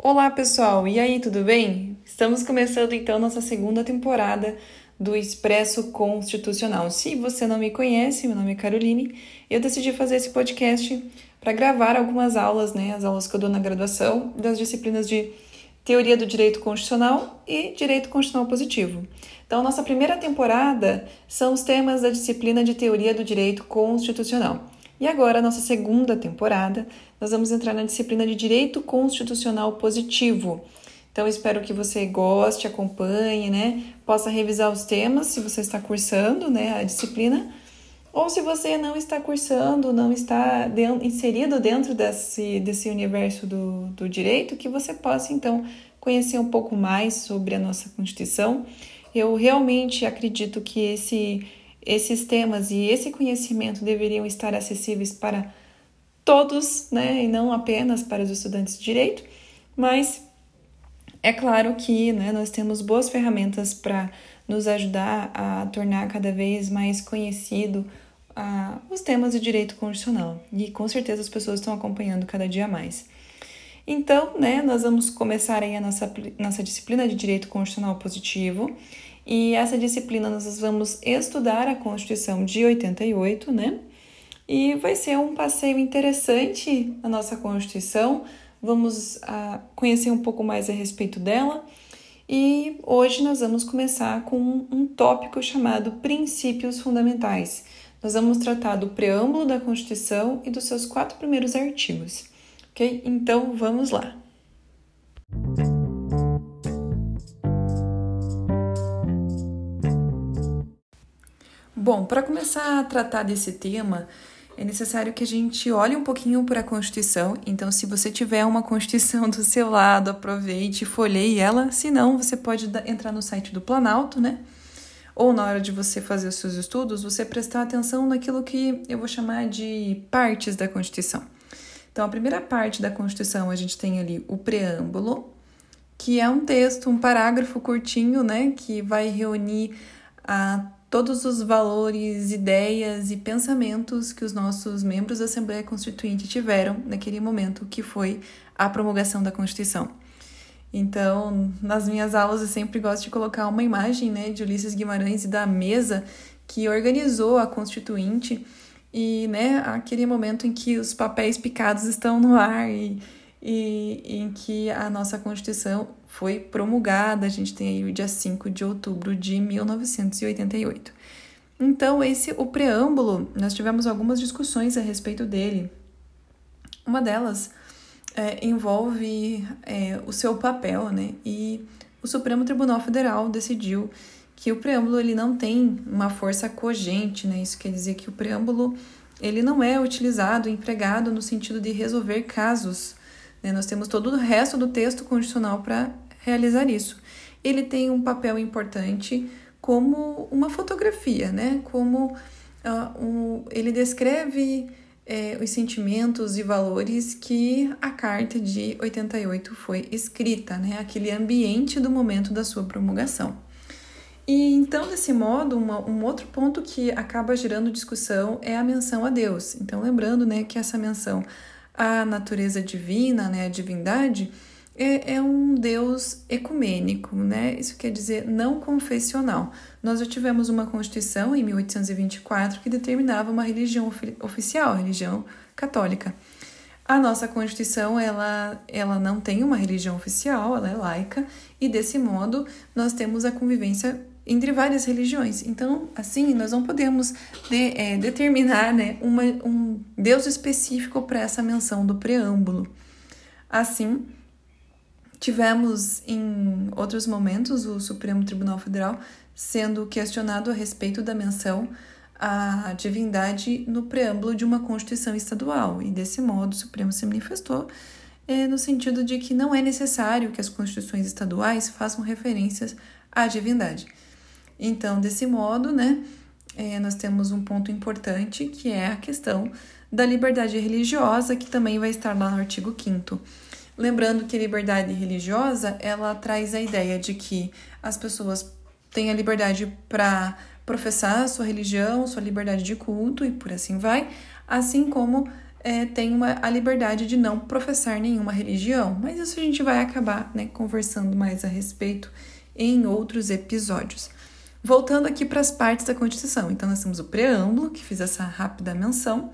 Olá, pessoal! E aí, tudo bem? Estamos começando então nossa segunda temporada do Expresso Constitucional. Se você não me conhece, meu nome é Caroline. Eu decidi fazer esse podcast para gravar algumas aulas, né, as aulas que eu dou na graduação das disciplinas de Teoria do Direito Constitucional e Direito Constitucional Positivo. Então, nossa primeira temporada são os temas da disciplina de Teoria do Direito Constitucional. E agora, nossa segunda temporada, nós vamos entrar na disciplina de Direito Constitucional Positivo. Então, espero que você goste, acompanhe, né? Possa revisar os temas se você está cursando né, a disciplina. Ou se você não está cursando, não está de, inserido dentro desse, desse universo do, do direito, que você possa, então, conhecer um pouco mais sobre a nossa Constituição. Eu realmente acredito que esse esses temas e esse conhecimento deveriam estar acessíveis para todos, né, e não apenas para os estudantes de direito, mas é claro que né, nós temos boas ferramentas para nos ajudar a tornar cada vez mais conhecido os temas de direito constitucional e com certeza as pessoas estão acompanhando cada dia mais. Então, né, nós vamos começar aí a nossa, nossa disciplina de direito constitucional positivo e essa disciplina nós vamos estudar a Constituição de 88, né? E vai ser um passeio interessante a nossa Constituição. Vamos uh, conhecer um pouco mais a respeito dela. E hoje nós vamos começar com um tópico chamado Princípios Fundamentais. Nós vamos tratar do preâmbulo da Constituição e dos seus quatro primeiros artigos. Ok? Então vamos lá. Bom, para começar a tratar desse tema, é necessário que a gente olhe um pouquinho para a Constituição. Então, se você tiver uma Constituição do seu lado, aproveite e folheie ela. Se não, você pode entrar no site do Planalto, né? Ou na hora de você fazer os seus estudos, você prestar atenção naquilo que eu vou chamar de partes da Constituição. Então, a primeira parte da Constituição, a gente tem ali o preâmbulo, que é um texto, um parágrafo curtinho, né? Que vai reunir a todos os valores, ideias e pensamentos que os nossos membros da Assembleia Constituinte tiveram naquele momento que foi a promulgação da Constituição. Então, nas minhas aulas eu sempre gosto de colocar uma imagem, né, de Ulisses Guimarães e da mesa que organizou a Constituinte e, né, aquele momento em que os papéis picados estão no ar e, e, em que a nossa Constituição foi promulgada, a gente tem aí o dia 5 de outubro de 1988. Então, esse o preâmbulo, nós tivemos algumas discussões a respeito dele. Uma delas é, envolve é, o seu papel, né? E o Supremo Tribunal Federal decidiu que o preâmbulo ele não tem uma força cogente, né? Isso quer dizer que o preâmbulo ele não é utilizado, empregado no sentido de resolver casos? Nós temos todo o resto do texto constitucional para realizar isso. Ele tem um papel importante como uma fotografia, né? como uh, um, ele descreve é, os sentimentos e valores que a Carta de 88 foi escrita, né? aquele ambiente do momento da sua promulgação. E então, desse modo, uma, um outro ponto que acaba gerando discussão é a menção a Deus. Então, lembrando né, que essa menção a natureza divina, né, a divindade, é, é, um Deus ecumênico, né? Isso quer dizer não confessional. Nós já tivemos uma Constituição em 1824 que determinava uma religião oficial, a religião católica. A nossa Constituição, ela, ela não tem uma religião oficial, ela é laica, e desse modo nós temos a convivência entre várias religiões. Então, assim, nós não podemos de, é, determinar né, uma, um Deus específico para essa menção do preâmbulo. Assim, tivemos em outros momentos o Supremo Tribunal Federal sendo questionado a respeito da menção à divindade no preâmbulo de uma Constituição estadual, e desse modo o Supremo se manifestou é, no sentido de que não é necessário que as constituições estaduais façam referências à divindade. Então, desse modo, né, é, nós temos um ponto importante que é a questão da liberdade religiosa, que também vai estar lá no artigo 5 Lembrando que a liberdade religiosa, ela traz a ideia de que as pessoas têm a liberdade para professar a sua religião, sua liberdade de culto e por assim vai, assim como é, tem uma, a liberdade de não professar nenhuma religião, mas isso a gente vai acabar né, conversando mais a respeito em outros episódios. Voltando aqui para as partes da Constituição, então nós temos o preâmbulo, que fiz essa rápida menção,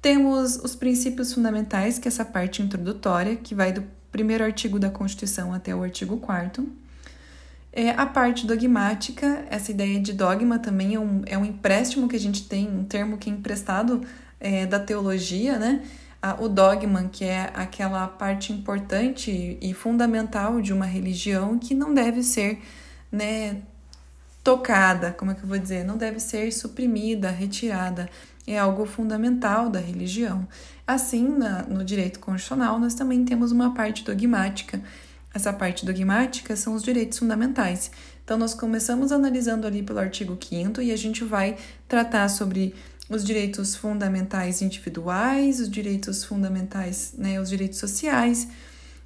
temos os princípios fundamentais, que é essa parte introdutória, que vai do primeiro artigo da Constituição até o artigo 4 é, a parte dogmática, essa ideia de dogma também é um, é um empréstimo que a gente tem, um termo que é emprestado é, da teologia, né? o dogma, que é aquela parte importante e fundamental de uma religião que não deve ser né, tocada, como é que eu vou dizer? Não deve ser suprimida, retirada. É algo fundamental da religião. Assim, na, no direito constitucional, nós também temos uma parte dogmática. Essa parte dogmática são os direitos fundamentais. Então, nós começamos analisando ali pelo artigo 5 e a gente vai tratar sobre os direitos fundamentais individuais, os direitos fundamentais, né, os direitos sociais,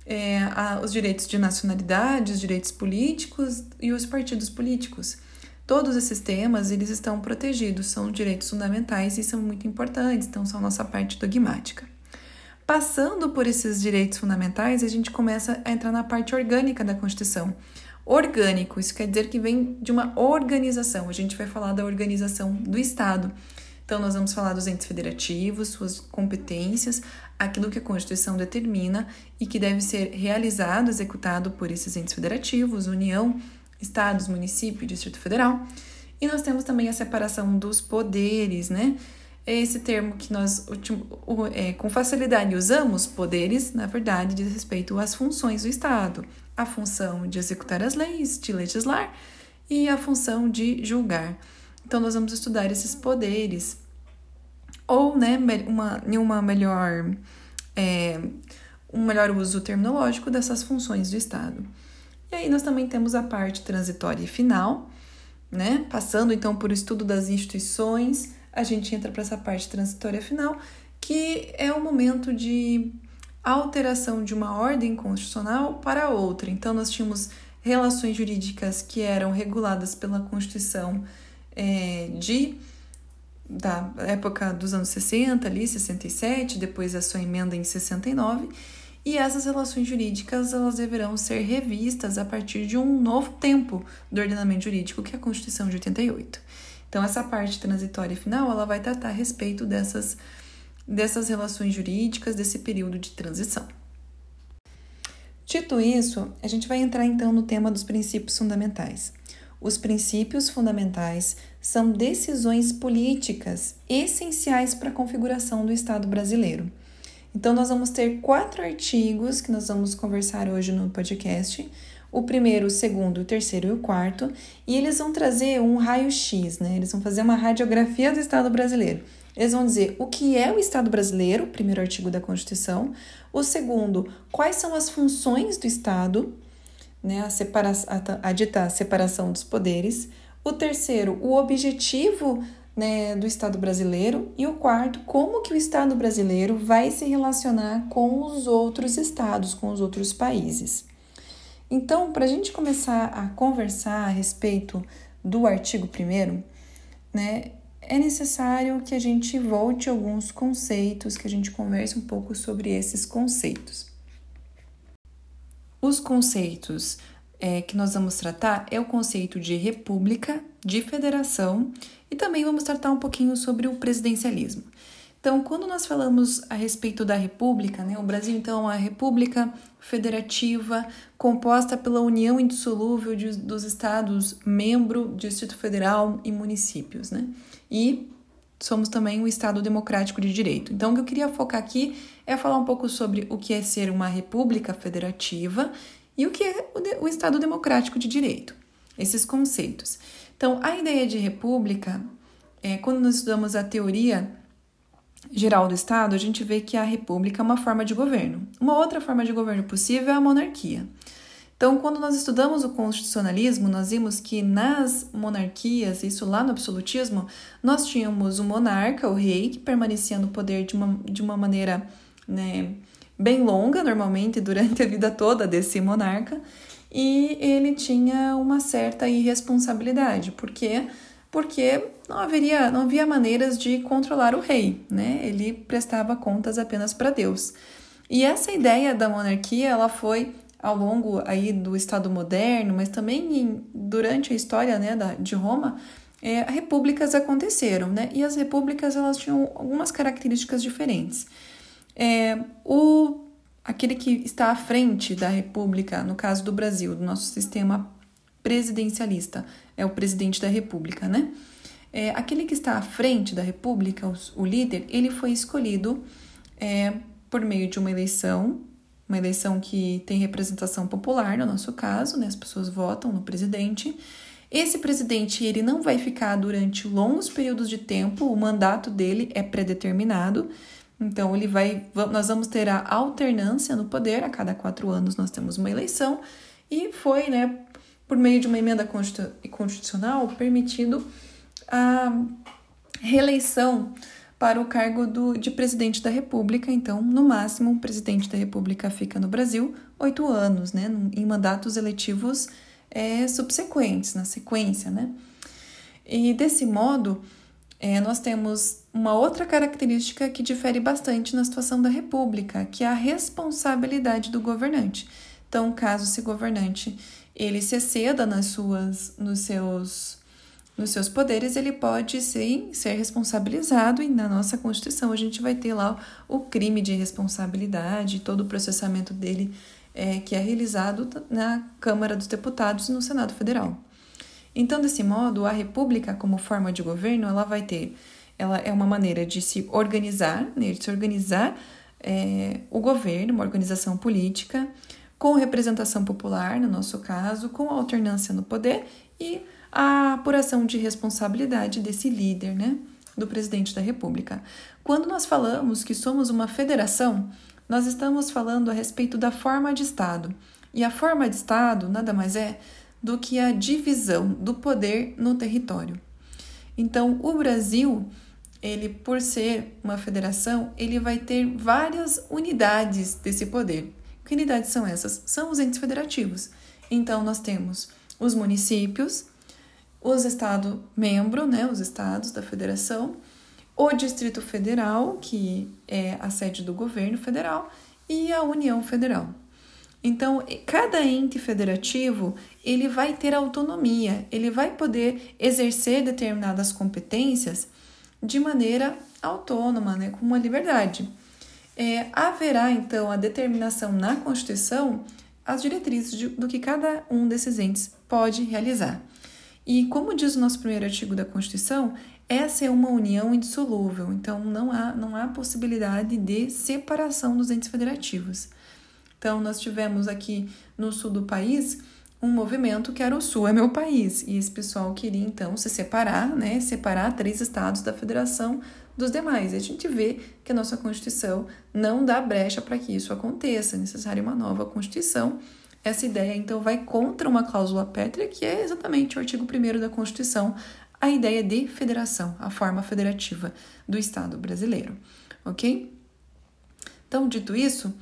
é, a, os direitos de nacionalidade, os direitos políticos e os partidos políticos. Todos esses temas, eles estão protegidos, são direitos fundamentais e são muito importantes, então são nossa parte dogmática. Passando por esses direitos fundamentais, a gente começa a entrar na parte orgânica da Constituição. Orgânico, isso quer dizer que vem de uma organização. A gente vai falar da organização do Estado. Então, nós vamos falar dos entes federativos, suas competências, aquilo que a Constituição determina e que deve ser realizado, executado por esses entes federativos, União, Estados, município e Distrito Federal. E nós temos também a separação dos poderes, né? É esse termo que nós é, com facilidade usamos, poderes, na verdade, diz respeito às funções do Estado. A função de executar as leis, de legislar e a função de julgar. Então, nós vamos estudar esses poderes, ou, né, uma, uma melhor, é, um melhor uso terminológico dessas funções do Estado. E aí nós também temos a parte transitória e final, né, passando então por estudo das instituições, a gente entra para essa parte transitória final, que é o momento de alteração de uma ordem constitucional para outra. Então, nós tínhamos relações jurídicas que eram reguladas pela Constituição é, de da época dos anos 60, ali, 67, depois a sua emenda em 69, e essas relações jurídicas elas deverão ser revistas a partir de um novo tempo do ordenamento jurídico, que é a Constituição de 88. Então, essa parte transitória final, ela vai tratar a respeito dessas, dessas relações jurídicas, desse período de transição. Dito isso, a gente vai entrar então no tema dos princípios fundamentais. Os princípios fundamentais são decisões políticas essenciais para a configuração do Estado brasileiro. Então, nós vamos ter quatro artigos que nós vamos conversar hoje no podcast o primeiro, o segundo, o terceiro e o quarto, e eles vão trazer um raio-x, né? Eles vão fazer uma radiografia do Estado brasileiro. Eles vão dizer o que é o Estado brasileiro, primeiro artigo da Constituição. O segundo, quais são as funções do Estado, né? A, separa a, a dita separação dos poderes. O terceiro, o objetivo né, do Estado brasileiro. E o quarto, como que o Estado brasileiro vai se relacionar com os outros estados, com os outros países. Então, para a gente começar a conversar a respeito do artigo 1, né, é necessário que a gente volte alguns conceitos, que a gente converse um pouco sobre esses conceitos. Os conceitos é, que nós vamos tratar é o conceito de república, de federação e também vamos tratar um pouquinho sobre o presidencialismo. Então, quando nós falamos a respeito da República, né, o Brasil então é uma república federativa composta pela união indissolúvel de, dos estados membro, Distrito Federal e municípios, né? E somos também um estado democrático de direito. Então, o que eu queria focar aqui é falar um pouco sobre o que é ser uma república federativa e o que é o, o estado democrático de direito. Esses conceitos. Então, a ideia de república, é, quando nós estudamos a teoria geral do Estado, a gente vê que a república é uma forma de governo. Uma outra forma de governo possível é a monarquia. Então, quando nós estudamos o constitucionalismo, nós vimos que nas monarquias, isso lá no absolutismo, nós tínhamos o monarca, o rei, que permanecia no poder de uma, de uma maneira né, bem longa, normalmente, durante a vida toda desse monarca, e ele tinha uma certa irresponsabilidade, porque porque não haveria, não havia maneiras de controlar o rei, né? Ele prestava contas apenas para Deus. E essa ideia da monarquia, ela foi ao longo aí do Estado moderno, mas também em, durante a história né, da, de Roma, é, repúblicas aconteceram, né? E as repúblicas elas tinham algumas características diferentes. É, o aquele que está à frente da república, no caso do Brasil, do nosso sistema presidencialista, é o presidente da república, né? É, aquele que está à frente da república, o, o líder, ele foi escolhido é, por meio de uma eleição, uma eleição que tem representação popular, no nosso caso, né? As pessoas votam no presidente. Esse presidente ele não vai ficar durante longos períodos de tempo, o mandato dele é predeterminado. Então ele vai, nós vamos ter a alternância no poder. A cada quatro anos nós temos uma eleição e foi, né, por meio de uma emenda constitucional permitido a reeleição para o cargo do, de presidente da República. Então, no máximo, o presidente da República fica no Brasil oito anos, né, em mandatos eletivos é, subsequentes, na sequência, né? E desse modo, é, nós temos uma outra característica que difere bastante na situação da República, que é a responsabilidade do governante. Então, caso esse governante ele se exceda nas suas, nos seus nos seus poderes, ele pode sim ser responsabilizado, e na nossa Constituição a gente vai ter lá o crime de responsabilidade, todo o processamento dele é, que é realizado na Câmara dos Deputados e no Senado Federal. Então, desse modo, a República, como forma de governo, ela vai ter, ela é uma maneira de se organizar, né, de se organizar é, o governo, uma organização política, com representação popular, no nosso caso, com alternância no poder e a apuração de responsabilidade desse líder, né, do presidente da República. Quando nós falamos que somos uma federação, nós estamos falando a respeito da forma de Estado. E a forma de Estado nada mais é do que a divisão do poder no território. Então, o Brasil, ele por ser uma federação, ele vai ter várias unidades desse poder. Que unidades são essas? São os entes federativos. Então, nós temos os municípios, os estados membro, né, os estados da federação, o Distrito Federal, que é a sede do governo federal, e a União Federal. Então, cada ente federativo, ele vai ter autonomia, ele vai poder exercer determinadas competências de maneira autônoma, né, com uma liberdade. É, haverá, então, a determinação na Constituição as diretrizes de, do que cada um desses entes pode realizar. E como diz o nosso primeiro artigo da Constituição, essa é uma união indissolúvel, então não há, não há possibilidade de separação dos entes federativos. Então, nós tivemos aqui no sul do país um movimento que era o Sul é meu país, e esse pessoal queria então se separar, né, separar três estados da federação dos demais. E a gente vê que a nossa Constituição não dá brecha para que isso aconteça, é necessária uma nova Constituição. Essa ideia então vai contra uma cláusula pétrea, que é exatamente o artigo 1 da Constituição, a ideia de federação, a forma federativa do Estado brasileiro, ok? Então, dito isso,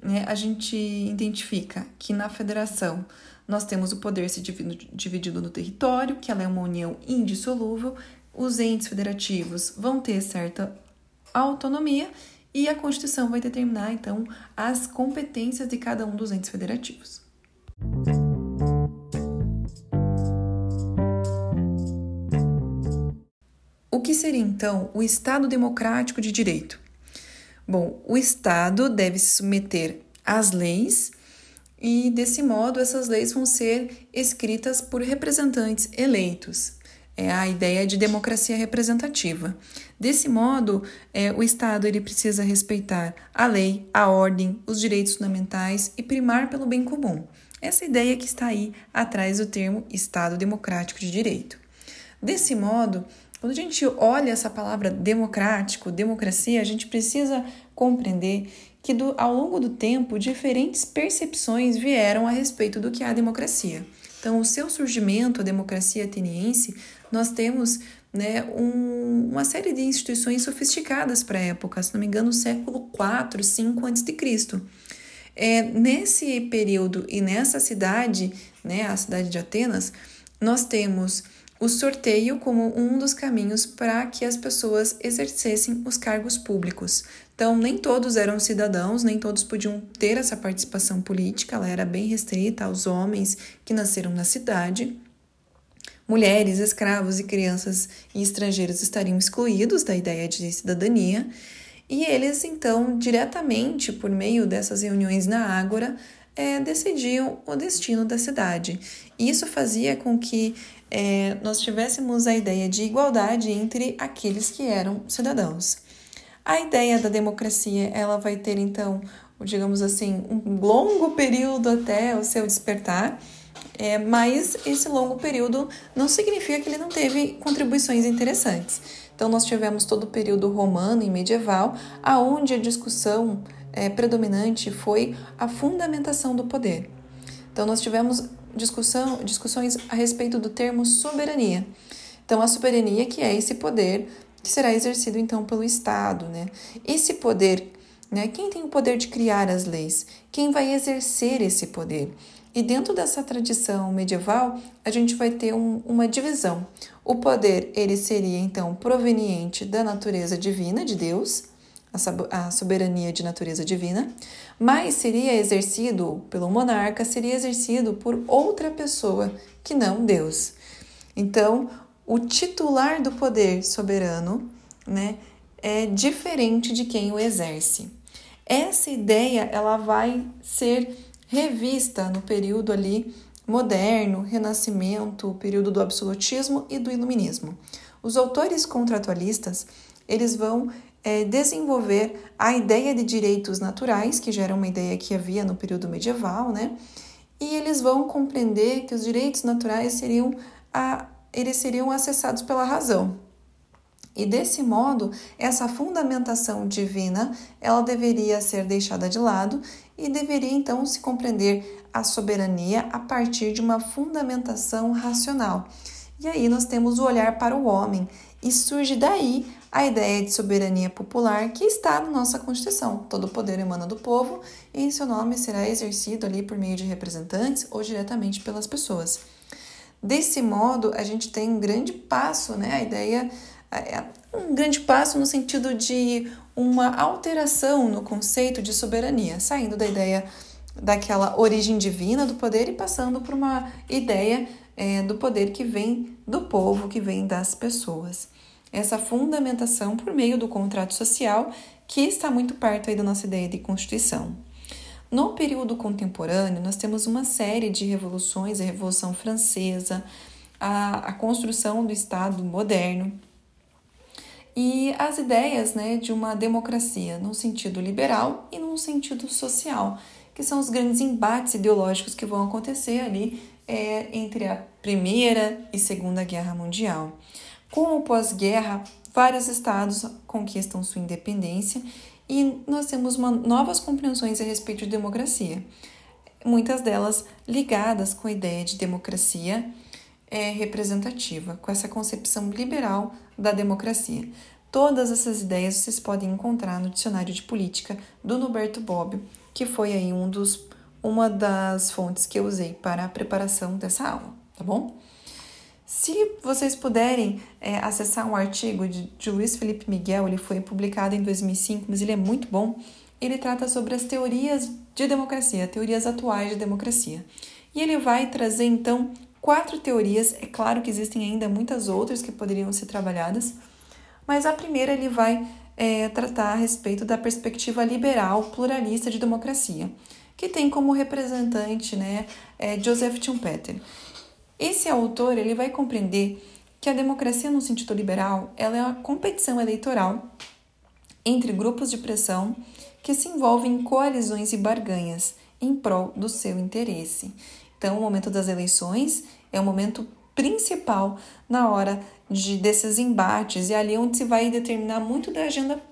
né, a gente identifica que na federação nós temos o poder se dividido no território, que ela é uma união indissolúvel, os entes federativos vão ter certa autonomia e a Constituição vai determinar, então, as competências de cada um dos entes federativos. que seria então o Estado democrático de direito? Bom, o Estado deve se submeter às leis e, desse modo, essas leis vão ser escritas por representantes eleitos. É a ideia de democracia representativa. Desse modo, é, o Estado ele precisa respeitar a lei, a ordem, os direitos fundamentais e primar pelo bem comum. Essa ideia que está aí atrás do termo Estado Democrático de Direito. Desse modo, quando a gente olha essa palavra democrático, democracia, a gente precisa compreender que do, ao longo do tempo diferentes percepções vieram a respeito do que é a democracia. Então, o seu surgimento, a democracia ateniense, nós temos né, um, uma série de instituições sofisticadas para a época, se não me engano, século 4, 5 a.C. É, nesse período e nessa cidade, né, a cidade de Atenas, nós temos o sorteio como um dos caminhos para que as pessoas exercessem os cargos públicos. Então, nem todos eram cidadãos, nem todos podiam ter essa participação política, ela era bem restrita aos homens que nasceram na cidade. Mulheres, escravos e crianças e estrangeiros estariam excluídos da ideia de cidadania. E eles, então, diretamente por meio dessas reuniões na Ágora, é, decidiam o destino da cidade. Isso fazia com que é, nós tivéssemos a ideia de igualdade entre aqueles que eram cidadãos. A ideia da democracia ela vai ter então, digamos assim, um longo período até o seu despertar. É, mas esse longo período não significa que ele não teve contribuições interessantes. Então, nós tivemos todo o período romano e medieval, aonde a discussão é, predominante foi a fundamentação do poder. Então, nós tivemos discussão, discussões a respeito do termo soberania. Então, a soberania que é esse poder que será exercido então pelo Estado, né? Esse poder, né? Quem tem o poder de criar as leis? Quem vai exercer esse poder? E dentro dessa tradição medieval, a gente vai ter um, uma divisão. O poder, ele seria então proveniente da natureza divina de Deus, a soberania de natureza divina, mas seria exercido pelo monarca, seria exercido por outra pessoa que não Deus. Então, o titular do poder soberano, né, é diferente de quem o exerce. Essa ideia ela vai ser revista no período ali moderno, renascimento, período do absolutismo e do iluminismo. Os autores contratualistas eles vão é, desenvolver a ideia de direitos naturais, que já era uma ideia que havia no período medieval, né? E eles vão compreender que os direitos naturais seriam, a, eles seriam acessados pela razão. E desse modo, essa fundamentação divina, ela deveria ser deixada de lado e deveria então se compreender a soberania a partir de uma fundamentação racional. E aí nós temos o olhar para o homem e surge daí a ideia de soberania popular que está na nossa Constituição. Todo poder emana do povo e seu nome será exercido ali por meio de representantes ou diretamente pelas pessoas. Desse modo, a gente tem um grande passo, né? A ideia é um grande passo no sentido de uma alteração no conceito de soberania, saindo da ideia daquela origem divina do poder e passando por uma ideia é, do poder que vem do povo, que vem das pessoas essa fundamentação por meio do contrato social, que está muito perto aí da nossa ideia de Constituição. No período contemporâneo, nós temos uma série de revoluções, a Revolução Francesa, a, a construção do Estado moderno e as ideias né, de uma democracia num sentido liberal e num sentido social, que são os grandes embates ideológicos que vão acontecer ali é, entre a Primeira e Segunda Guerra Mundial. Com o pós-guerra, vários estados conquistam sua independência e nós temos uma, novas compreensões a respeito de democracia, muitas delas ligadas com a ideia de democracia é, representativa, com essa concepção liberal da democracia. Todas essas ideias vocês podem encontrar no dicionário de política do Norberto Bobbio, que foi aí um dos, uma das fontes que eu usei para a preparação dessa aula, tá bom? Se vocês puderem é, acessar um artigo de, de Luiz Felipe Miguel, ele foi publicado em 2005, mas ele é muito bom. Ele trata sobre as teorias de democracia, teorias atuais de democracia. E ele vai trazer então quatro teorias. É claro que existem ainda muitas outras que poderiam ser trabalhadas, mas a primeira ele vai é, tratar a respeito da perspectiva liberal pluralista de democracia, que tem como representante né, é Joseph Schumpeter. Esse autor ele vai compreender que a democracia no sentido liberal ela é uma competição eleitoral entre grupos de pressão que se envolvem em coalizões e barganhas em prol do seu interesse. Então, o momento das eleições é o momento principal na hora de desses embates e ali onde se vai determinar muito da agenda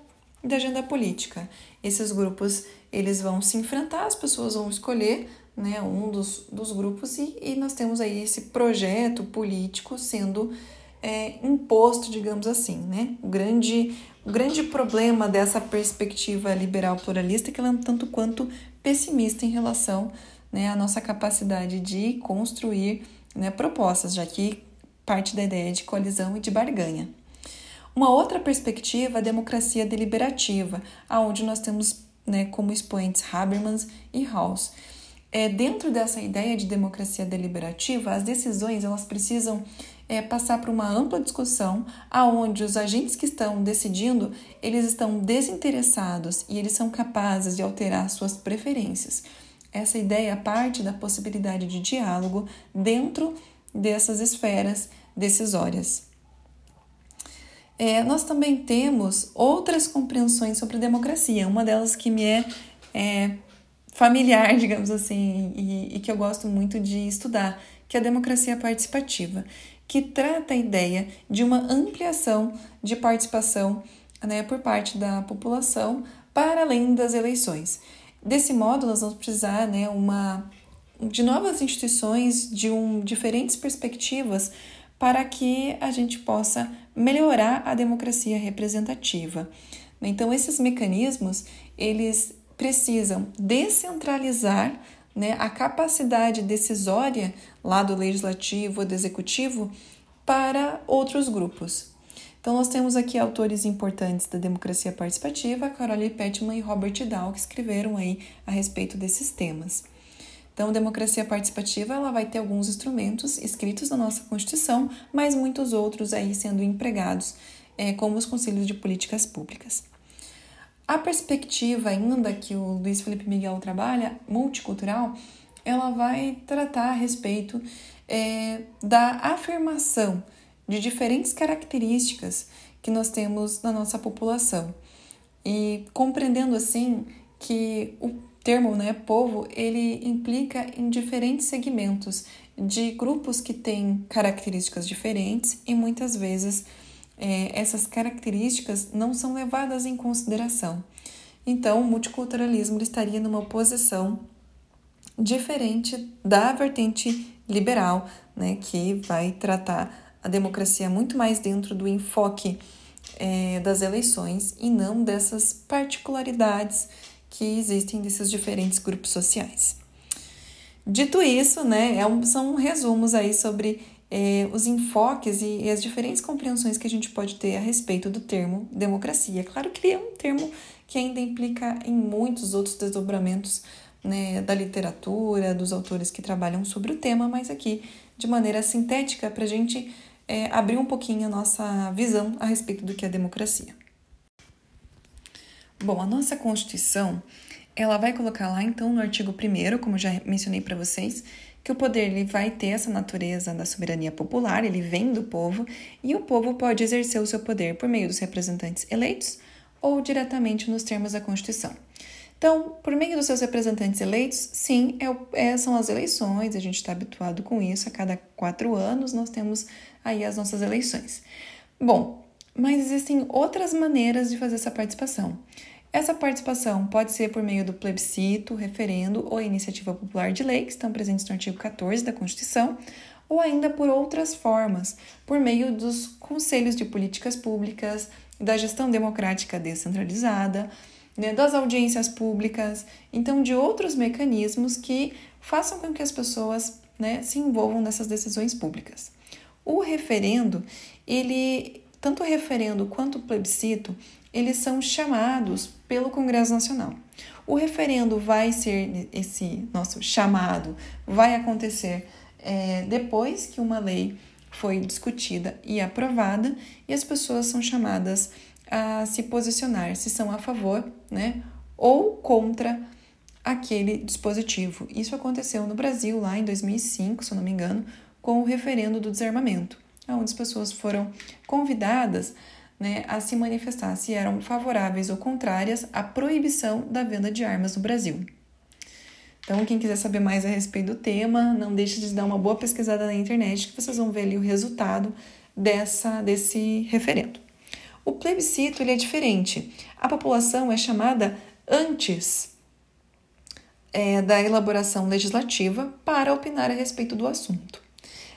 da agenda política. Esses grupos eles vão se enfrentar, as pessoas vão escolher né, um dos, dos grupos, e, e nós temos aí esse projeto político sendo é, imposto, digamos assim. Né? O, grande, o grande problema dessa perspectiva liberal pluralista é que ela é um tanto quanto pessimista em relação né, à nossa capacidade de construir né, propostas, já que parte da ideia de colisão e de barganha. Uma outra perspectiva é a democracia deliberativa, aonde nós temos né, como expoentes Habermas e Rawls. É, dentro dessa ideia de democracia deliberativa, as decisões elas precisam é, passar por uma ampla discussão, aonde os agentes que estão decidindo eles estão desinteressados e eles são capazes de alterar suas preferências. Essa ideia parte da possibilidade de diálogo dentro dessas esferas decisórias. É, nós também temos outras compreensões sobre democracia. Uma delas que me é, é familiar, digamos assim, e, e que eu gosto muito de estudar, que é a democracia participativa, que trata a ideia de uma ampliação de participação né, por parte da população para além das eleições. Desse modo, nós vamos precisar né, uma, de novas instituições, de um, diferentes perspectivas para que a gente possa melhorar a democracia representativa. Então, esses mecanismos, eles precisam descentralizar né, a capacidade decisória lá do legislativo ou do executivo para outros grupos. Então, nós temos aqui autores importantes da democracia participativa, Carole Petman e Robert Dahl, que escreveram aí a respeito desses temas. Então, democracia participativa ela vai ter alguns instrumentos escritos na nossa Constituição, mas muitos outros aí sendo empregados, é, como os conselhos de políticas públicas. A perspectiva ainda que o Luiz Felipe Miguel trabalha, multicultural, ela vai tratar a respeito é, da afirmação de diferentes características que nós temos na nossa população. E compreendendo assim que o termo né, povo ele implica em diferentes segmentos de grupos que têm características diferentes e muitas vezes é, essas características não são levadas em consideração. Então, o multiculturalismo estaria numa posição diferente da vertente liberal, né, que vai tratar a democracia muito mais dentro do enfoque é, das eleições e não dessas particularidades que existem desses diferentes grupos sociais. Dito isso, né, é um, são resumos aí sobre é, os enfoques e, e, as diferentes compreensões que a gente pode ter a respeito do termo democracia. Claro que é um termo que ainda implica em muitos outros desdobramentos né, da literatura, dos autores que trabalham sobre o tema, mas aqui de maneira sintética para a gente é, abrir um pouquinho a nossa visão a respeito do que é democracia. Bom, a nossa Constituição ela vai colocar lá então no artigo 1, como já mencionei para vocês, que o poder ele vai ter essa natureza da soberania popular, ele vem do povo, e o povo pode exercer o seu poder por meio dos representantes eleitos ou diretamente nos termos da Constituição. Então, por meio dos seus representantes eleitos, sim, é, é, são as eleições, a gente está habituado com isso, a cada quatro anos nós temos aí as nossas eleições. Bom, mas existem outras maneiras de fazer essa participação. Essa participação pode ser por meio do plebiscito, referendo ou iniciativa popular de lei, que estão presentes no artigo 14 da Constituição, ou ainda por outras formas, por meio dos conselhos de políticas públicas, da gestão democrática descentralizada, né, das audiências públicas, então de outros mecanismos que façam com que as pessoas né, se envolvam nessas decisões públicas. O referendo, ele tanto o referendo quanto o plebiscito, eles são chamados pelo Congresso Nacional. O referendo vai ser esse nosso chamado, vai acontecer é, depois que uma lei foi discutida e aprovada e as pessoas são chamadas a se posicionar se são a favor, né, ou contra aquele dispositivo. Isso aconteceu no Brasil lá em 2005, se eu não me engano, com o referendo do desarmamento, onde as pessoas foram convidadas né, a se manifestar se eram favoráveis ou contrárias à proibição da venda de armas no Brasil. Então, quem quiser saber mais a respeito do tema, não deixe de dar uma boa pesquisada na internet que vocês vão ver ali o resultado dessa desse referendo. O plebiscito ele é diferente. A população é chamada antes é, da elaboração legislativa para opinar a respeito do assunto.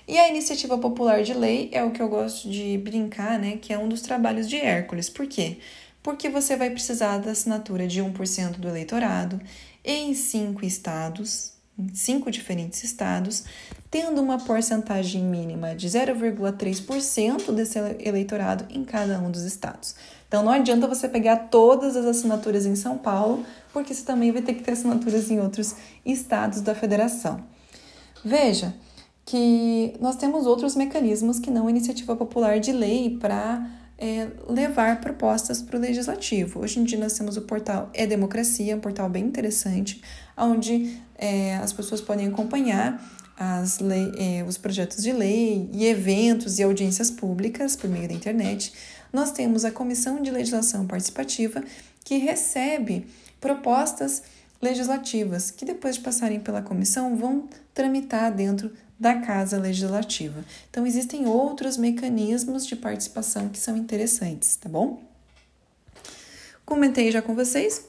E a iniciativa popular de lei é o que eu gosto de brincar, né? Que é um dos trabalhos de Hércules. Por quê? Porque você vai precisar da assinatura de 1% do eleitorado em cinco estados, em cinco diferentes estados, tendo uma porcentagem mínima de 0,3% desse eleitorado em cada um dos estados. Então não adianta você pegar todas as assinaturas em São Paulo, porque você também vai ter que ter assinaturas em outros estados da federação. Veja que nós temos outros mecanismos que não a iniciativa popular de lei para é, levar propostas para o legislativo. Hoje em dia nós temos o portal É Democracia, um portal bem interessante, onde é, as pessoas podem acompanhar as lei, é, os projetos de lei e eventos e audiências públicas por meio da internet. Nós temos a Comissão de Legislação Participativa, que recebe propostas legislativas que, depois de passarem pela comissão, vão tramitar dentro da Casa Legislativa. Então, existem outros mecanismos de participação que são interessantes, tá bom? Comentei já com vocês.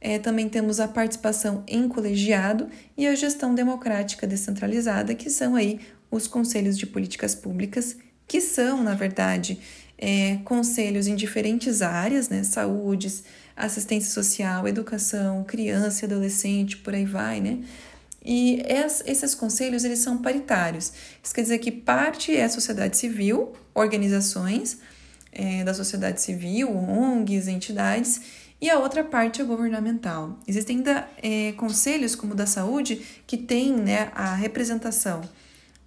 É, também temos a participação em colegiado e a gestão democrática descentralizada, que são aí os conselhos de políticas públicas, que são, na verdade, é, conselhos em diferentes áreas, né? Saúde, assistência social, educação, criança e adolescente, por aí vai, né? E esses conselhos eles são paritários. Isso quer dizer que parte é sociedade civil, organizações é, da sociedade civil, ONGs, entidades, e a outra parte é governamental. Existem ainda é, conselhos, como o da saúde, que tem né, a representação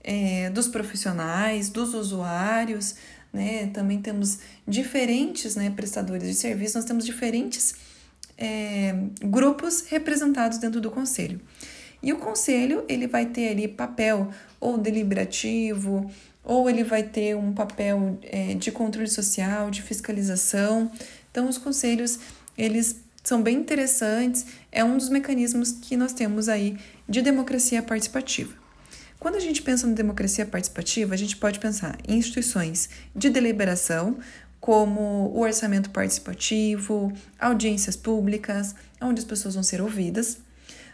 é, dos profissionais, dos usuários, né? também temos diferentes né, prestadores de serviço, nós temos diferentes é, grupos representados dentro do conselho. E o conselho, ele vai ter ali papel ou deliberativo, ou ele vai ter um papel é, de controle social, de fiscalização. Então, os conselhos, eles são bem interessantes, é um dos mecanismos que nós temos aí de democracia participativa. Quando a gente pensa na democracia participativa, a gente pode pensar em instituições de deliberação, como o orçamento participativo, audiências públicas, onde as pessoas vão ser ouvidas.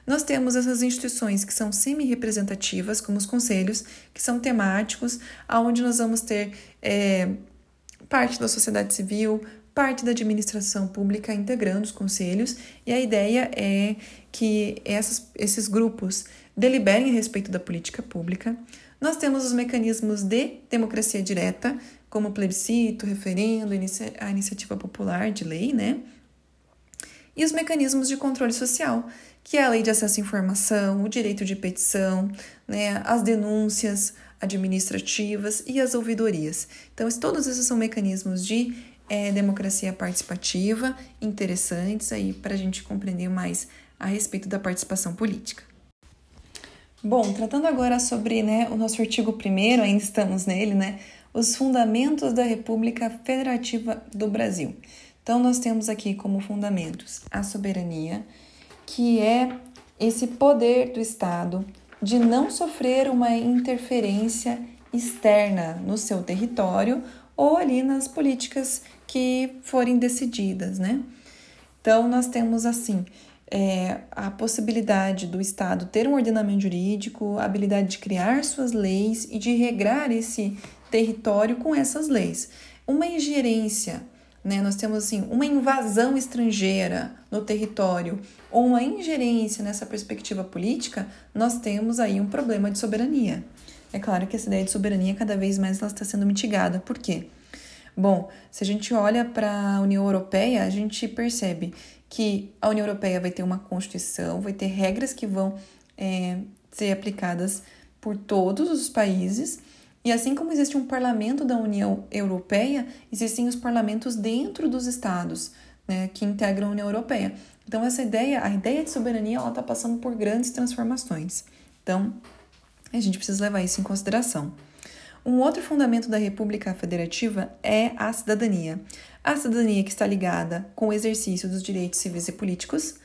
Nós temos essas instituições que são semi-representativas, como os conselhos, que são temáticos, aonde nós vamos ter é, parte da sociedade civil, parte da administração pública integrando os conselhos, e a ideia é que essas, esses grupos deliberem a respeito da política pública. Nós temos os mecanismos de democracia direta, como plebiscito, referendo, a iniciativa popular de lei, né? E os mecanismos de controle social, que é a lei de acesso à informação, o direito de petição, né, as denúncias administrativas e as ouvidorias. Então, todos esses são mecanismos de é, democracia participativa interessantes aí para a gente compreender mais a respeito da participação política. Bom, tratando agora sobre né, o nosso artigo 1, ainda estamos nele, né? Os fundamentos da República Federativa do Brasil. Então, nós temos aqui como fundamentos a soberania, que é esse poder do Estado de não sofrer uma interferência externa no seu território ou ali nas políticas que forem decididas, né? Então, nós temos assim é, a possibilidade do Estado ter um ordenamento jurídico, a habilidade de criar suas leis e de regrar esse território com essas leis. Uma ingerência né? Nós temos assim uma invasão estrangeira no território ou uma ingerência nessa perspectiva política, nós temos aí um problema de soberania. É claro que essa ideia de soberania cada vez mais ela está sendo mitigada. Por quê? Bom, se a gente olha para a União Europeia, a gente percebe que a União Europeia vai ter uma constituição, vai ter regras que vão é, ser aplicadas por todos os países e assim como existe um parlamento da União Europeia, existem os parlamentos dentro dos estados né, que integram a União Europeia. Então, essa ideia, a ideia de soberania, ela está passando por grandes transformações. Então, a gente precisa levar isso em consideração. Um outro fundamento da República Federativa é a cidadania. A cidadania que está ligada com o exercício dos direitos civis e políticos,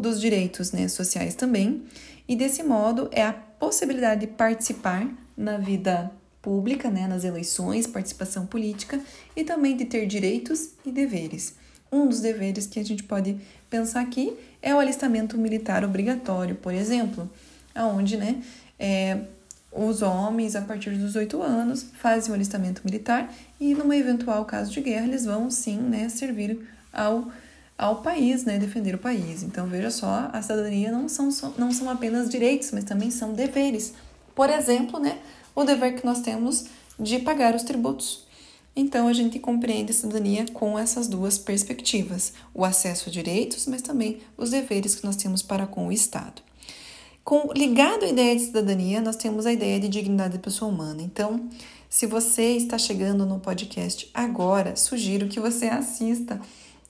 dos direitos né, sociais também, e desse modo é a possibilidade de participar na vida pública, né, nas eleições, participação política e também de ter direitos e deveres. Um dos deveres que a gente pode pensar aqui é o alistamento militar obrigatório, por exemplo, aonde, né, é, os homens a partir dos oito anos fazem o alistamento militar e numa eventual caso de guerra eles vão sim, né, servir ao ao país, né, defender o país. Então veja só, a cidadania não são, não são apenas direitos, mas também são deveres. Por exemplo, né, o dever que nós temos de pagar os tributos. Então a gente compreende a cidadania com essas duas perspectivas: o acesso a direitos, mas também os deveres que nós temos para com o Estado. Com, ligado à ideia de cidadania, nós temos a ideia de dignidade da pessoa humana. Então, se você está chegando no podcast agora, sugiro que você assista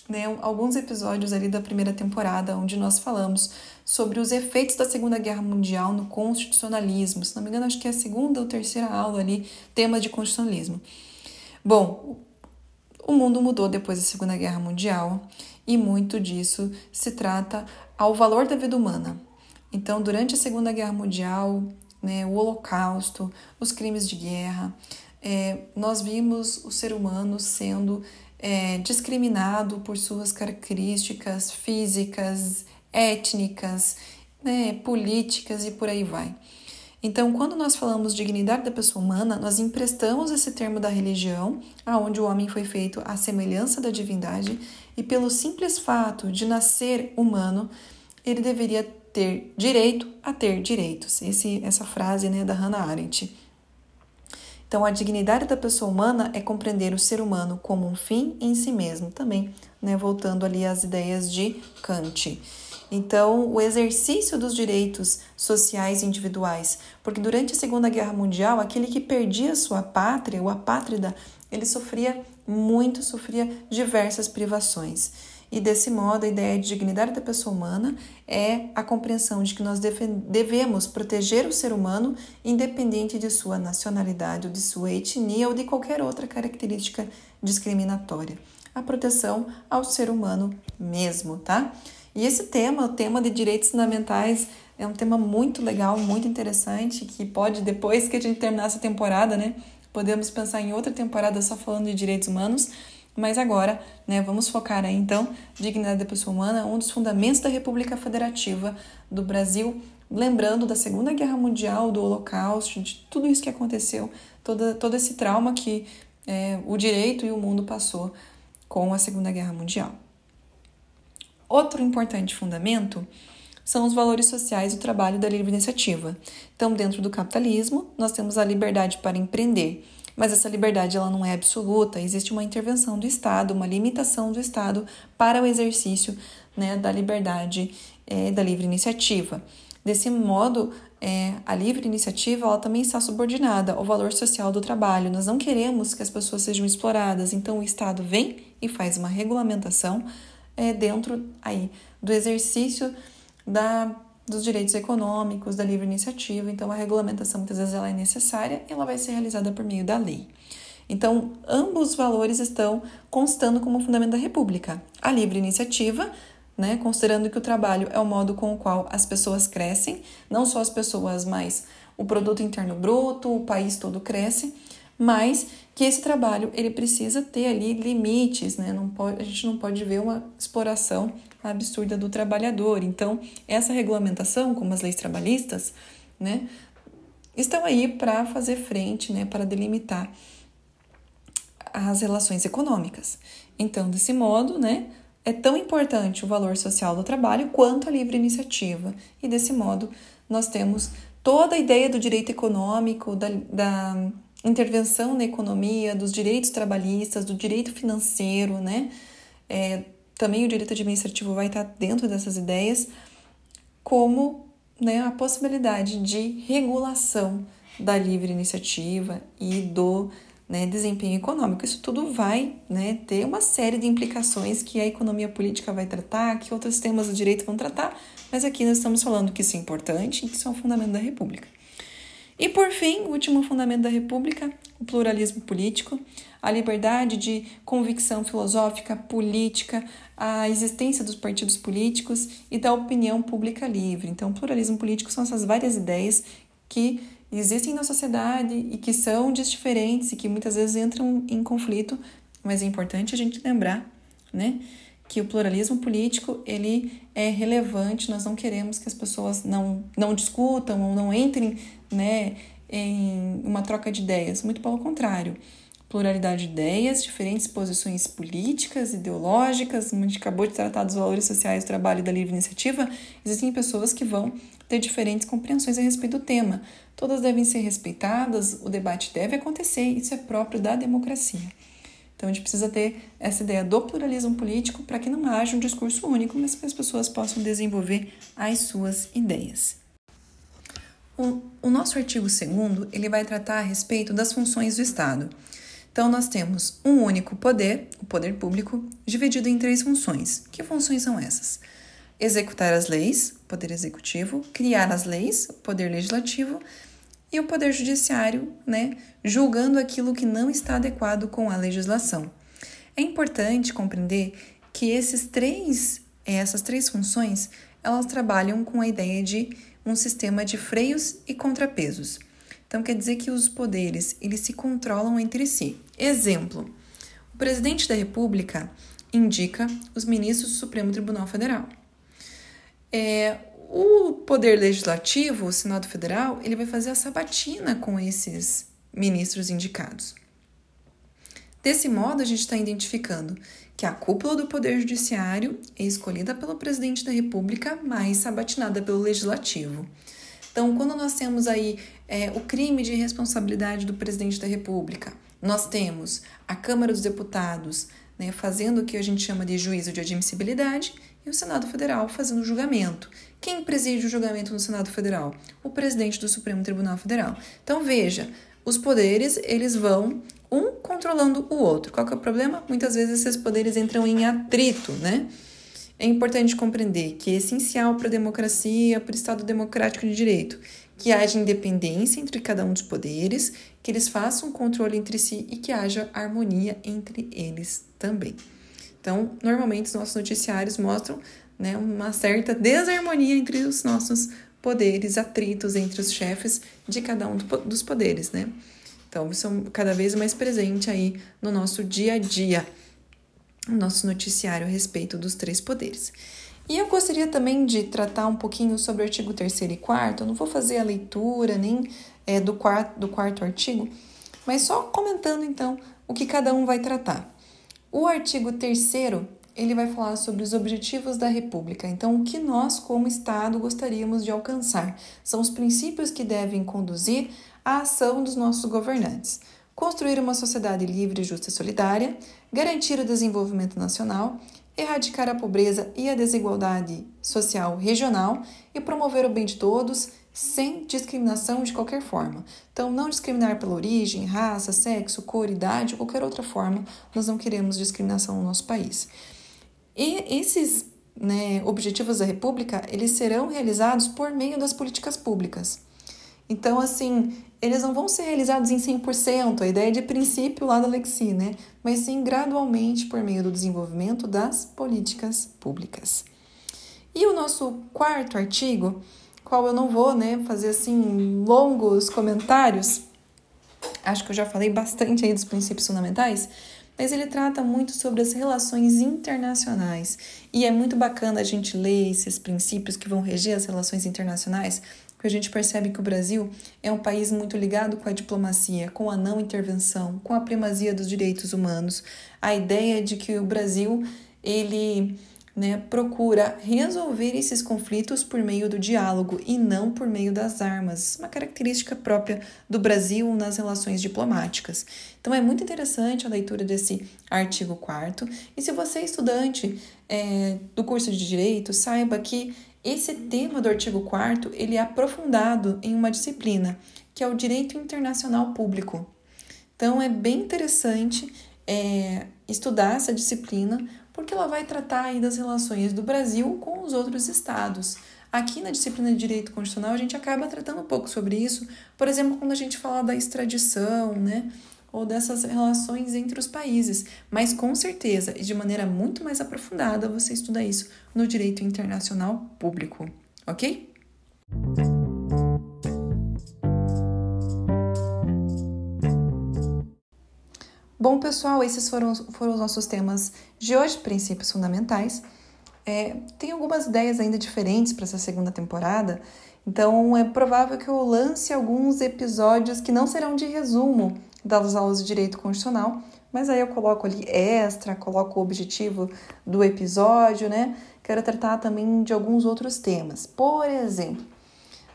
né, alguns episódios ali da primeira temporada, onde nós falamos sobre os efeitos da Segunda Guerra Mundial no constitucionalismo. Se não me engano, acho que é a segunda ou terceira aula ali, tema de constitucionalismo. Bom, o mundo mudou depois da Segunda Guerra Mundial e muito disso se trata ao valor da vida humana. Então, durante a Segunda Guerra Mundial, né, o Holocausto, os crimes de guerra, é, nós vimos o ser humano sendo é, discriminado por suas características físicas, étnicas, né, políticas e por aí vai. Então, quando nós falamos dignidade da pessoa humana, nós emprestamos esse termo da religião, aonde o homem foi feito à semelhança da divindade, e pelo simples fato de nascer humano, ele deveria ter direito a ter direitos. Esse, essa frase né, da Hannah Arendt. Então, a dignidade da pessoa humana é compreender o ser humano como um fim em si mesmo, também, né, voltando ali às ideias de Kant. Então, o exercício dos direitos sociais individuais, porque durante a Segunda Guerra Mundial, aquele que perdia sua pátria, o apátrida, ele sofria muito, sofria diversas privações. E desse modo, a ideia de dignidade da pessoa humana é a compreensão de que nós devemos proteger o ser humano independente de sua nacionalidade, ou de sua etnia ou de qualquer outra característica discriminatória. A proteção ao ser humano mesmo, tá? E esse tema, o tema de direitos fundamentais, é um tema muito legal, muito interessante, que pode, depois que a gente terminar essa temporada, né, podemos pensar em outra temporada só falando de direitos humanos, mas agora, né, vamos focar aí então, dignidade da pessoa humana, um dos fundamentos da República Federativa do Brasil, lembrando da Segunda Guerra Mundial, do Holocausto, de tudo isso que aconteceu, todo, todo esse trauma que é, o direito e o mundo passou com a Segunda Guerra Mundial. Outro importante fundamento são os valores sociais do trabalho da livre iniciativa. Então, dentro do capitalismo, nós temos a liberdade para empreender, mas essa liberdade ela não é absoluta, existe uma intervenção do Estado, uma limitação do Estado para o exercício né, da liberdade é, da livre iniciativa. Desse modo, é, a livre iniciativa ela também está subordinada ao valor social do trabalho. Nós não queremos que as pessoas sejam exploradas, então o Estado vem e faz uma regulamentação é, dentro aí do exercício da, dos direitos econômicos, da livre iniciativa. Então, a regulamentação muitas vezes ela é necessária e ela vai ser realizada por meio da lei. Então, ambos os valores estão constando como fundamento da República. A livre iniciativa, né, considerando que o trabalho é o modo com o qual as pessoas crescem, não só as pessoas, mas o produto interno bruto, o país todo cresce mas que esse trabalho ele precisa ter ali limites, né? Não pode, a gente não pode ver uma exploração absurda do trabalhador. Então, essa regulamentação, como as leis trabalhistas, né, estão aí para fazer frente, né, para delimitar as relações econômicas. Então, desse modo, né, é tão importante o valor social do trabalho quanto a livre iniciativa. E desse modo, nós temos toda a ideia do direito econômico, da, da intervenção na economia, dos direitos trabalhistas, do direito financeiro, né? É, também o direito administrativo vai estar dentro dessas ideias, como né, a possibilidade de regulação da livre iniciativa e do né, desempenho econômico. Isso tudo vai né, ter uma série de implicações que a economia política vai tratar, que outros temas do direito vão tratar, mas aqui nós estamos falando que isso é importante e que isso é um fundamento da República. E por fim, o último fundamento da República, o pluralismo político, a liberdade de convicção filosófica, política, a existência dos partidos políticos e da opinião pública livre. Então, pluralismo político são essas várias ideias que existem na sociedade e que são diferentes e que muitas vezes entram em conflito, mas é importante a gente lembrar, né, que o pluralismo político ele é relevante, nós não queremos que as pessoas não, não discutam ou não entrem né, em uma troca de ideias, muito pelo contrário. pluralidade de ideias, diferentes posições políticas, ideológicas. A gente acabou de tratar dos valores sociais do trabalho e da livre iniciativa. Existem pessoas que vão ter diferentes compreensões a respeito do tema. Todas devem ser respeitadas, o debate deve acontecer, isso é próprio da democracia. Então a gente precisa ter essa ideia do pluralismo político para que não haja um discurso único, mas que as pessoas possam desenvolver as suas ideias. O, o nosso artigo 2 ele vai tratar a respeito das funções do Estado. Então, nós temos um único poder, o poder público, dividido em três funções. Que funções são essas? Executar as leis, poder executivo, criar as leis, poder legislativo, e o poder judiciário, né, julgando aquilo que não está adequado com a legislação. É importante compreender que esses três, essas três funções, elas trabalham com a ideia de um sistema de freios e contrapesos. Então quer dizer que os poderes eles se controlam entre si. Exemplo: o presidente da República indica os ministros do Supremo Tribunal Federal. É, o poder legislativo, o Senado Federal, ele vai fazer a sabatina com esses ministros indicados. Desse modo, a gente está identificando que a cúpula do Poder Judiciário é escolhida pelo presidente da República, mas sabatinada pelo Legislativo. Então, quando nós temos aí é, o crime de responsabilidade do presidente da República, nós temos a Câmara dos Deputados né, fazendo o que a gente chama de juízo de admissibilidade e o Senado Federal fazendo o julgamento. Quem preside o julgamento no Senado Federal? O presidente do Supremo Tribunal Federal. Então, veja, os poderes eles vão um controlando o outro. Qual que é o problema? Muitas vezes esses poderes entram em atrito, né? É importante compreender que é essencial para a democracia, para o Estado democrático de direito, que haja independência entre cada um dos poderes, que eles façam controle entre si e que haja harmonia entre eles também. Então, normalmente os nossos noticiários mostram né, uma certa desarmonia entre os nossos poderes, atritos entre os chefes de cada um dos poderes, né? Então, isso é cada vez mais presente aí no nosso dia a dia nosso noticiário a respeito dos três poderes. E eu gostaria também de tratar um pouquinho sobre o artigo 3 e 4. Eu não vou fazer a leitura nem é, do, quarto, do quarto artigo, mas só comentando então o que cada um vai tratar. O artigo 3 ele vai falar sobre os objetivos da República. Então, o que nós, como Estado, gostaríamos de alcançar? São os princípios que devem conduzir a ação dos nossos governantes construir uma sociedade livre, justa e solidária, garantir o desenvolvimento nacional, erradicar a pobreza e a desigualdade social regional e promover o bem de todos sem discriminação de qualquer forma. Então, não discriminar pela origem, raça, sexo, cor, idade ou qualquer outra forma, nós não queremos discriminação no nosso país. E esses né, objetivos da República, eles serão realizados por meio das políticas públicas. Então, assim, eles não vão ser realizados em 100%, a ideia de princípio lá da Lexi, né? Mas sim gradualmente por meio do desenvolvimento das políticas públicas. E o nosso quarto artigo, qual eu não vou, né, fazer assim longos comentários, acho que eu já falei bastante aí dos princípios fundamentais, mas ele trata muito sobre as relações internacionais. E é muito bacana a gente ler esses princípios que vão reger as relações internacionais, porque a gente percebe que o Brasil é um país muito ligado com a diplomacia, com a não intervenção, com a primazia dos direitos humanos. A ideia de que o Brasil ele né, procura resolver esses conflitos por meio do diálogo e não por meio das armas, uma característica própria do Brasil nas relações diplomáticas. Então é muito interessante a leitura desse artigo 4 e se você é estudante é, do curso de Direito, saiba que esse tema do artigo 4 ele é aprofundado em uma disciplina, que é o Direito Internacional Público. Então, é bem interessante é, estudar essa disciplina, porque ela vai tratar aí das relações do Brasil com os outros estados. Aqui na disciplina de Direito Constitucional, a gente acaba tratando um pouco sobre isso, por exemplo, quando a gente fala da extradição, né? ou dessas relações entre os países, mas com certeza e de maneira muito mais aprofundada você estuda isso no direito internacional público, ok? Bom, pessoal, esses foram, foram os nossos temas de hoje, princípios fundamentais. É, tem algumas ideias ainda diferentes para essa segunda temporada, então é provável que eu lance alguns episódios que não serão de resumo, das aulas de direito constitucional, mas aí eu coloco ali extra, coloco o objetivo do episódio, né? Quero tratar também de alguns outros temas. Por exemplo,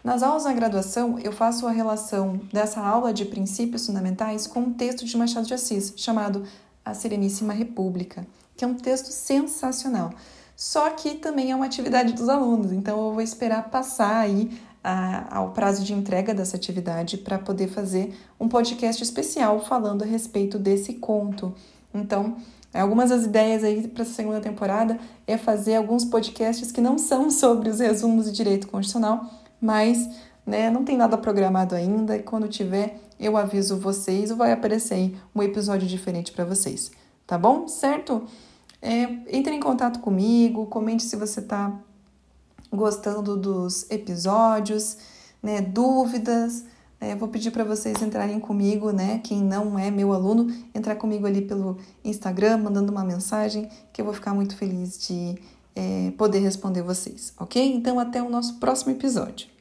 nas aulas na graduação, eu faço a relação dessa aula de princípios fundamentais com um texto de Machado de Assis, chamado A Sereníssima República, que é um texto sensacional. Só que também é uma atividade dos alunos, então eu vou esperar passar aí a, ao prazo de entrega dessa atividade para poder fazer um podcast especial falando a respeito desse conto. Então, algumas das ideias aí para essa segunda temporada é fazer alguns podcasts que não são sobre os resumos de direito constitucional, mas né, não tem nada programado ainda e quando tiver eu aviso vocês ou vai aparecer aí um episódio diferente para vocês, tá bom? Certo? É, entre em contato comigo, comente se você está gostando dos episódios, né, dúvidas. É, vou pedir para vocês entrarem comigo, né? Quem não é meu aluno, entrar comigo ali pelo Instagram, mandando uma mensagem, que eu vou ficar muito feliz de é, poder responder vocês, ok? Então, até o nosso próximo episódio.